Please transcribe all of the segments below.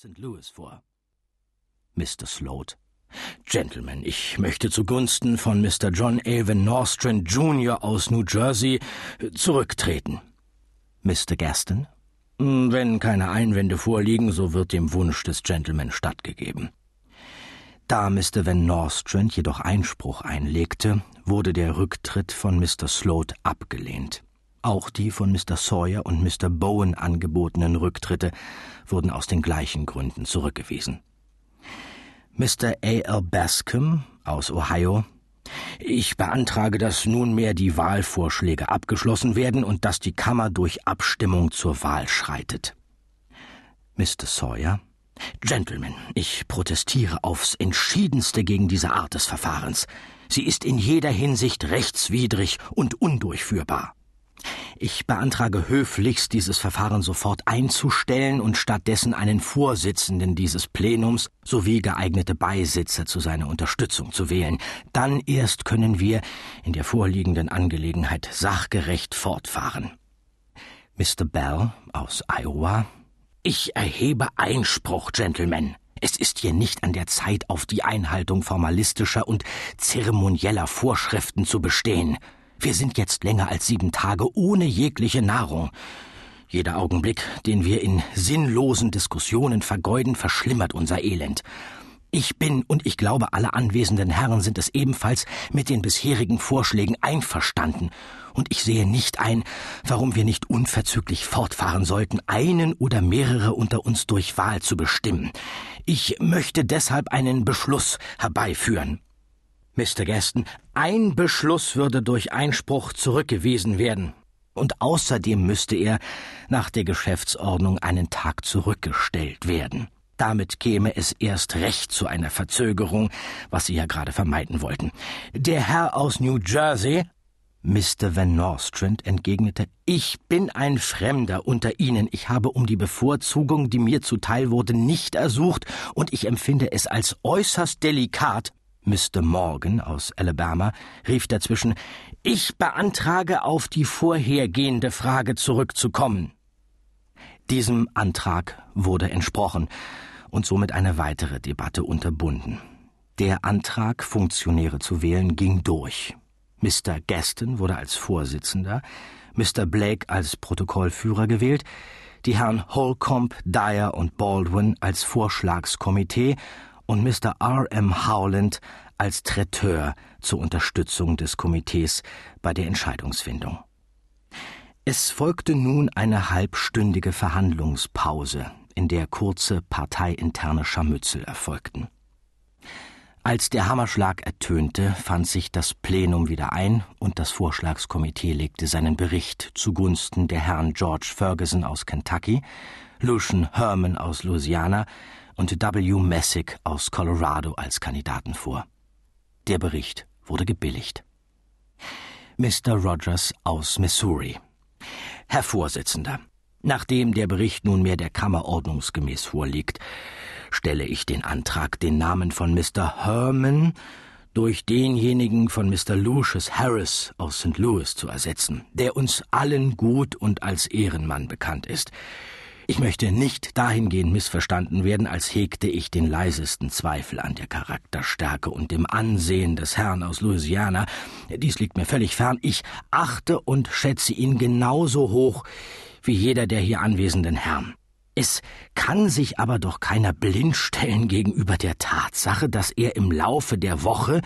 St. Louis vor. Mr. Sloat. Gentlemen, ich möchte zugunsten von Mr. John Avon Norstrand Jr. aus New Jersey zurücktreten. Mr. Gaston. Wenn keine Einwände vorliegen, so wird dem Wunsch des Gentleman stattgegeben. Da Mr. Van Nostrand jedoch Einspruch einlegte, wurde der Rücktritt von Mr. Sloat abgelehnt. Auch die von Mr. Sawyer und Mr. Bowen angebotenen Rücktritte wurden aus den gleichen Gründen zurückgewiesen. Mr. A. L. Bascom aus Ohio ich beantrage, dass nunmehr die Wahlvorschläge abgeschlossen werden und dass die Kammer durch Abstimmung zur Wahl schreitet. Mr. Sawyer Gentlemen, ich protestiere aufs entschiedenste gegen diese Art des Verfahrens. Sie ist in jeder Hinsicht rechtswidrig und undurchführbar. Ich beantrage höflichst, dieses Verfahren sofort einzustellen und stattdessen einen Vorsitzenden dieses Plenums sowie geeignete Beisitzer zu seiner Unterstützung zu wählen. Dann erst können wir in der vorliegenden Angelegenheit sachgerecht fortfahren. Mr. Bell aus Iowa ich erhebe Einspruch, Gentlemen. Es ist hier nicht an der Zeit, auf die Einhaltung formalistischer und zeremonieller Vorschriften zu bestehen. Wir sind jetzt länger als sieben Tage ohne jegliche Nahrung. Jeder Augenblick, den wir in sinnlosen Diskussionen vergeuden, verschlimmert unser Elend. Ich bin und ich glaube, alle anwesenden Herren sind es ebenfalls mit den bisherigen Vorschlägen einverstanden, und ich sehe nicht ein, warum wir nicht unverzüglich fortfahren sollten, einen oder mehrere unter uns durch Wahl zu bestimmen. Ich möchte deshalb einen Beschluss herbeiführen. Mr. Gaston, ein Beschluss würde durch Einspruch zurückgewiesen werden, und außerdem müsste er nach der Geschäftsordnung einen Tag zurückgestellt werden. Damit käme es erst recht zu einer Verzögerung, was Sie ja gerade vermeiden wollten. Der Herr aus New Jersey Mr. Van Nostrand entgegnete, ich bin ein Fremder unter Ihnen, ich habe um die Bevorzugung, die mir zuteil wurde, nicht ersucht, und ich empfinde es als äußerst delikat. Mr. Morgan aus Alabama rief dazwischen, ich beantrage, auf die vorhergehende Frage zurückzukommen. Diesem Antrag wurde entsprochen und somit eine weitere Debatte unterbunden. Der Antrag, Funktionäre zu wählen, ging durch. Mr. Gaston wurde als Vorsitzender, Mr. Blake als Protokollführer gewählt, die Herren Holcomb, Dyer und Baldwin als Vorschlagskomitee und Mr. R. M. Howland als Traiteur zur Unterstützung des Komitees bei der Entscheidungsfindung. Es folgte nun eine halbstündige Verhandlungspause, in der kurze parteiinterne Scharmützel erfolgten. Als der Hammerschlag ertönte, fand sich das Plenum wieder ein und das Vorschlagskomitee legte seinen Bericht zugunsten der Herren George Ferguson aus Kentucky, Lucian Herman aus Louisiana und W. Messick aus Colorado als Kandidaten vor. Der Bericht wurde gebilligt. Mr. Rogers aus Missouri. Herr Vorsitzender, Nachdem der Bericht nunmehr der Kammer ordnungsgemäß vorliegt, stelle ich den Antrag, den Namen von Mr. Herman durch denjenigen von Mr. Lucius Harris aus St. Louis zu ersetzen, der uns allen gut und als Ehrenmann bekannt ist. Ich möchte nicht dahingehend missverstanden werden, als hegte ich den leisesten Zweifel an der Charakterstärke und dem Ansehen des Herrn aus Louisiana. Dies liegt mir völlig fern. Ich achte und schätze ihn genauso hoch wie jeder der hier anwesenden Herren. Es kann sich aber doch keiner blind stellen gegenüber der Tatsache, dass er im Laufe der Woche,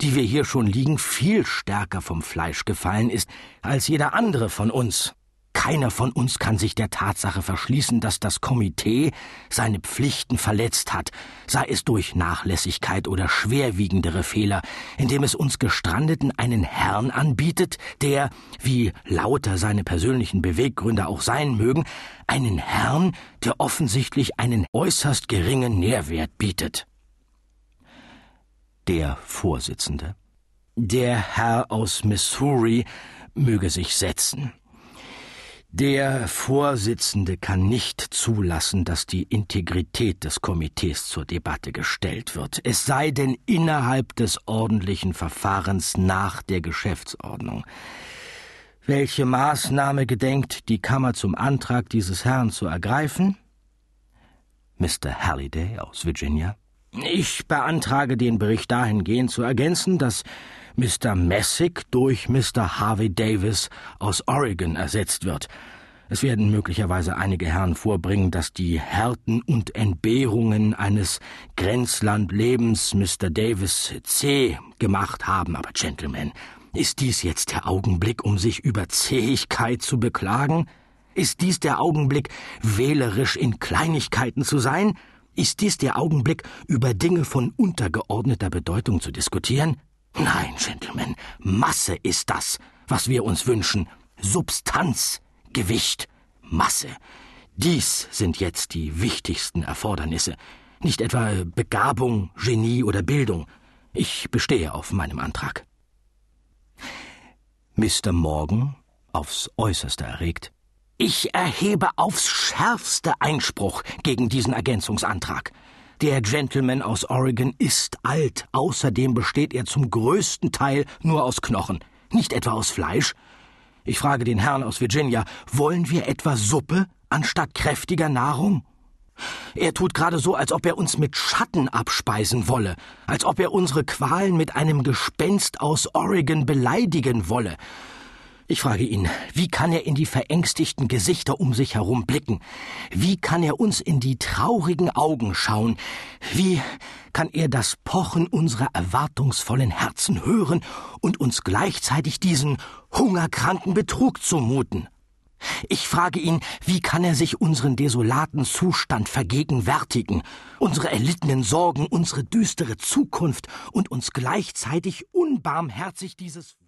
die wir hier schon liegen, viel stärker vom Fleisch gefallen ist als jeder andere von uns. Keiner von uns kann sich der Tatsache verschließen, dass das Komitee seine Pflichten verletzt hat, sei es durch Nachlässigkeit oder schwerwiegendere Fehler, indem es uns Gestrandeten einen Herrn anbietet, der, wie lauter seine persönlichen Beweggründe auch sein mögen, einen Herrn, der offensichtlich einen äußerst geringen Nährwert bietet. Der Vorsitzende. Der Herr aus Missouri möge sich setzen. Der Vorsitzende kann nicht zulassen, dass die Integrität des Komitees zur Debatte gestellt wird, es sei denn innerhalb des ordentlichen Verfahrens nach der Geschäftsordnung. Welche Maßnahme gedenkt die Kammer zum Antrag dieses Herrn zu ergreifen? Mr. Halliday aus Virginia. Ich beantrage den Bericht dahingehend zu ergänzen, dass Mr. Messick durch Mr. Harvey Davis aus Oregon ersetzt wird. Es werden möglicherweise einige Herren vorbringen, dass die Härten und Entbehrungen eines Grenzlandlebens Mr. Davis C gemacht haben, aber Gentlemen, ist dies jetzt der Augenblick, um sich über Zähigkeit zu beklagen? Ist dies der Augenblick, wählerisch in Kleinigkeiten zu sein? Ist dies der Augenblick, über Dinge von untergeordneter Bedeutung zu diskutieren? Nein, Gentlemen, Masse ist das, was wir uns wünschen. Substanz, Gewicht, Masse. Dies sind jetzt die wichtigsten Erfordernisse, nicht etwa Begabung, Genie oder Bildung. Ich bestehe auf meinem Antrag. Mr. Morgan, aufs äußerste erregt, ich erhebe aufs schärfste Einspruch gegen diesen Ergänzungsantrag. Der Gentleman aus Oregon ist alt, außerdem besteht er zum größten Teil nur aus Knochen, nicht etwa aus Fleisch. Ich frage den Herrn aus Virginia, wollen wir etwa Suppe anstatt kräftiger Nahrung? Er tut gerade so, als ob er uns mit Schatten abspeisen wolle, als ob er unsere Qualen mit einem Gespenst aus Oregon beleidigen wolle. Ich frage ihn, wie kann er in die verängstigten Gesichter um sich herum blicken? Wie kann er uns in die traurigen Augen schauen? Wie kann er das Pochen unserer erwartungsvollen Herzen hören und uns gleichzeitig diesen hungerkranken Betrug zumuten? Ich frage ihn, wie kann er sich unseren desolaten Zustand vergegenwärtigen, unsere erlittenen Sorgen, unsere düstere Zukunft und uns gleichzeitig unbarmherzig dieses